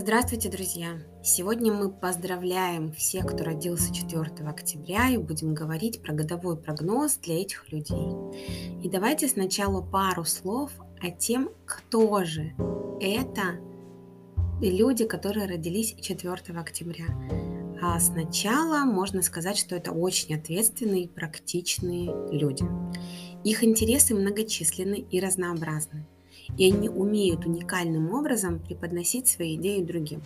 Здравствуйте, друзья! Сегодня мы поздравляем всех, кто родился 4 октября, и будем говорить про годовой прогноз для этих людей. И давайте сначала пару слов о тем, кто же это люди, которые родились 4 октября. А сначала можно сказать, что это очень ответственные и практичные люди. Их интересы многочисленны и разнообразны и они умеют уникальным образом преподносить свои идеи другим.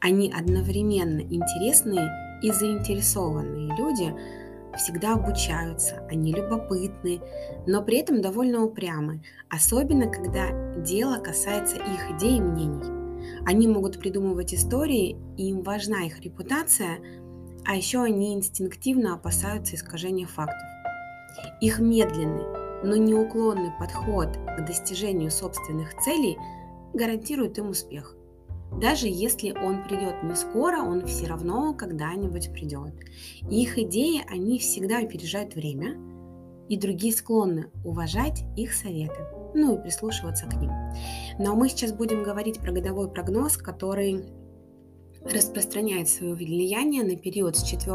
Они одновременно интересные и заинтересованные люди, всегда обучаются, они любопытны, но при этом довольно упрямы, особенно когда дело касается их идей и мнений. Они могут придумывать истории, и им важна их репутация, а еще они инстинктивно опасаются искажения фактов. Их медленный, но неуклонный подход к достижению собственных целей гарантирует им успех. Даже если он придет не скоро, он все равно когда-нибудь придет. И их идеи, они всегда опережают время, и другие склонны уважать их советы, ну и прислушиваться к ним. Но мы сейчас будем говорить про годовой прогноз, который распространяет свое влияние на период с 4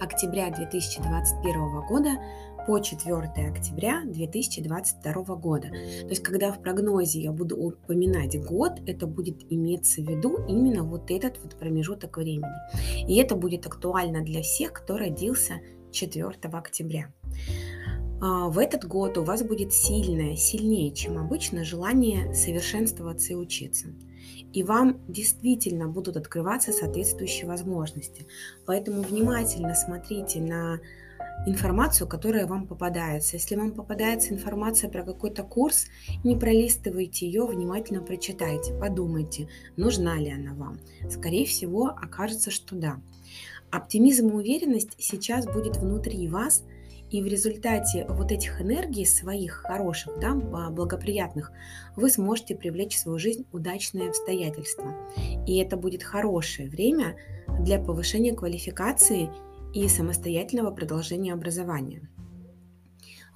октября 2021 года по 4 октября 2022 года. То есть, когда в прогнозе я буду упоминать год, это будет иметься в виду именно вот этот вот промежуток времени. И это будет актуально для всех, кто родился 4 октября. А, в этот год у вас будет сильное, сильнее, чем обычно, желание совершенствоваться и учиться. И вам действительно будут открываться соответствующие возможности. Поэтому внимательно смотрите на информацию, которая вам попадается. Если вам попадается информация про какой-то курс, не пролистывайте ее, внимательно прочитайте, подумайте, нужна ли она вам. Скорее всего, окажется, что да. Оптимизм и уверенность сейчас будет внутри вас, и в результате вот этих энергий своих хороших, да, благоприятных, вы сможете привлечь в свою жизнь удачные обстоятельства. И это будет хорошее время для повышения квалификации и самостоятельного продолжения образования.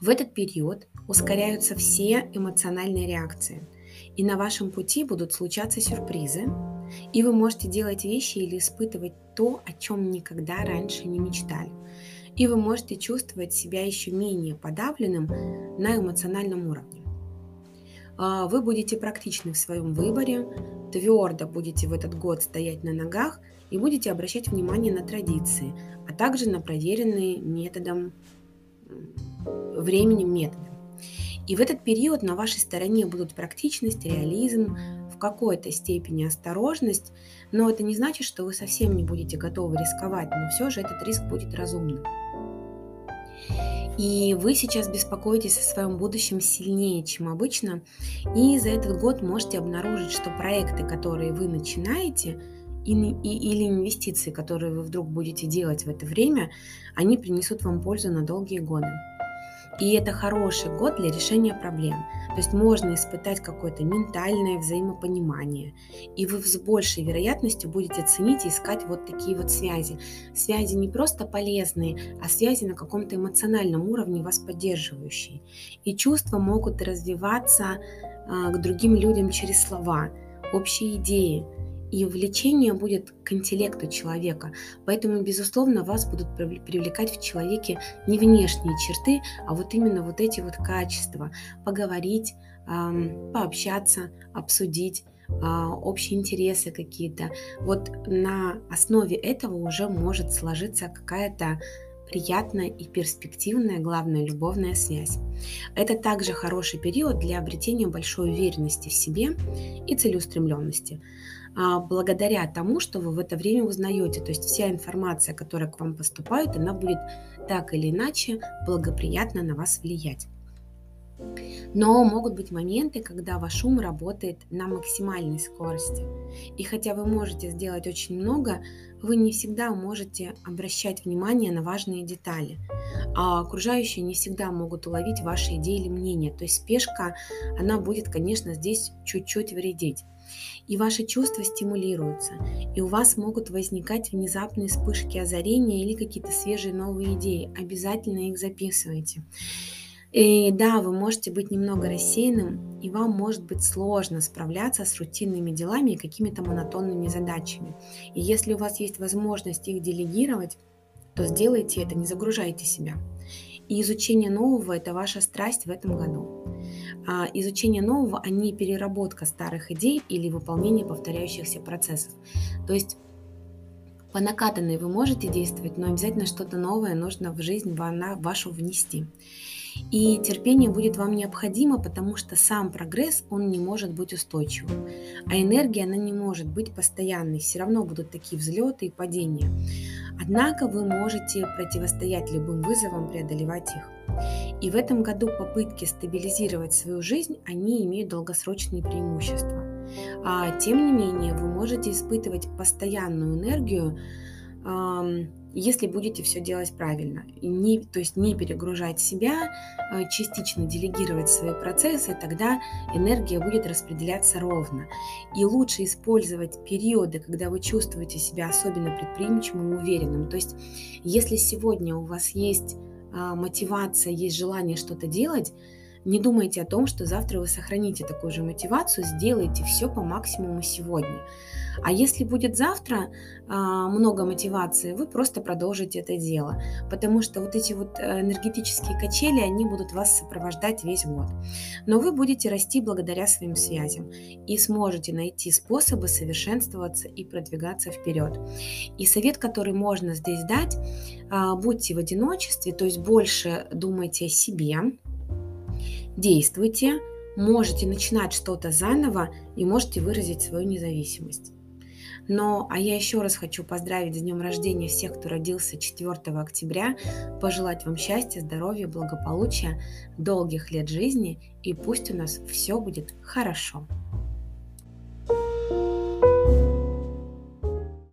В этот период ускоряются все эмоциональные реакции, и на вашем пути будут случаться сюрпризы, и вы можете делать вещи или испытывать то, о чем никогда раньше не мечтали. И вы можете чувствовать себя еще менее подавленным на эмоциональном уровне. А, вы будете практичны в своем выборе, твердо будете в этот год стоять на ногах и будете обращать внимание на традиции, а также на проверенные методом временем методы. И в этот период на вашей стороне будут практичность, реализм, в какой-то степени осторожность, но это не значит, что вы совсем не будете готовы рисковать, но все же этот риск будет разумным. И вы сейчас беспокоитесь о своем будущем сильнее, чем обычно, и за этот год можете обнаружить, что проекты, которые вы начинаете, и, и, или инвестиции, которые вы вдруг будете делать в это время, они принесут вам пользу на долгие годы. И это хороший год для решения проблем. То есть можно испытать какое-то ментальное взаимопонимание. И вы с большей вероятностью будете ценить и искать вот такие вот связи. Связи не просто полезные, а связи на каком-то эмоциональном уровне вас поддерживающие. И чувства могут развиваться а, к другим людям через слова, общие идеи, и влечение будет к интеллекту человека. Поэтому, безусловно, вас будут привлекать в человеке не внешние черты, а вот именно вот эти вот качества. Поговорить, пообщаться, обсудить а, общие интересы какие-то. Вот на основе этого уже может сложиться какая-то приятная и перспективная, главная, любовная связь. Это также хороший период для обретения большой уверенности в себе и целеустремленности. А, благодаря тому, что вы в это время узнаете. То есть вся информация, которая к вам поступает, она будет так или иначе благоприятно на вас влиять. Но могут быть моменты, когда ваш ум работает на максимальной скорости. И хотя вы можете сделать очень много, вы не всегда можете обращать внимание на важные детали. А окружающие не всегда могут уловить ваши идеи или мнения. То есть спешка, она будет, конечно, здесь чуть-чуть вредить и ваши чувства стимулируются, и у вас могут возникать внезапные вспышки озарения или какие-то свежие новые идеи. Обязательно их записывайте. И да, вы можете быть немного рассеянным, и вам может быть сложно справляться с рутинными делами и какими-то монотонными задачами. И если у вас есть возможность их делегировать, то сделайте это, не загружайте себя. И изучение нового – это ваша страсть в этом году. А изучение нового, а не переработка старых идей или выполнение повторяющихся процессов. То есть по накатанной вы можете действовать, но обязательно что-то новое нужно в жизнь вашу внести. И терпение будет вам необходимо, потому что сам прогресс, он не может быть устойчивым. А энергия, она не может быть постоянной. Все равно будут такие взлеты и падения. Однако вы можете противостоять любым вызовам, преодолевать их. И в этом году попытки стабилизировать свою жизнь, они имеют долгосрочные преимущества. А тем не менее, вы можете испытывать постоянную энергию, если будете все делать правильно. Не, то есть не перегружать себя, а, частично делегировать свои процессы, тогда энергия будет распределяться ровно. И лучше использовать периоды, когда вы чувствуете себя особенно предприимчивым и уверенным. То есть если сегодня у вас есть а, мотивация, есть желание что-то делать, не думайте о том, что завтра вы сохраните такую же мотивацию, сделайте все по максимуму сегодня. А если будет завтра а, много мотивации, вы просто продолжите это дело, потому что вот эти вот э, энергетические качели, они будут вас сопровождать весь год. Но вы будете расти благодаря своим связям и сможете найти способы совершенствоваться и продвигаться вперед. И совет, который можно здесь дать, а, будьте в одиночестве, то есть больше думайте о себе, действуйте, можете начинать что-то заново и можете выразить свою независимость. Но, а я еще раз хочу поздравить с днем рождения всех, кто родился 4 октября, пожелать вам счастья, здоровья, благополучия, долгих лет жизни, и пусть у нас все будет хорошо.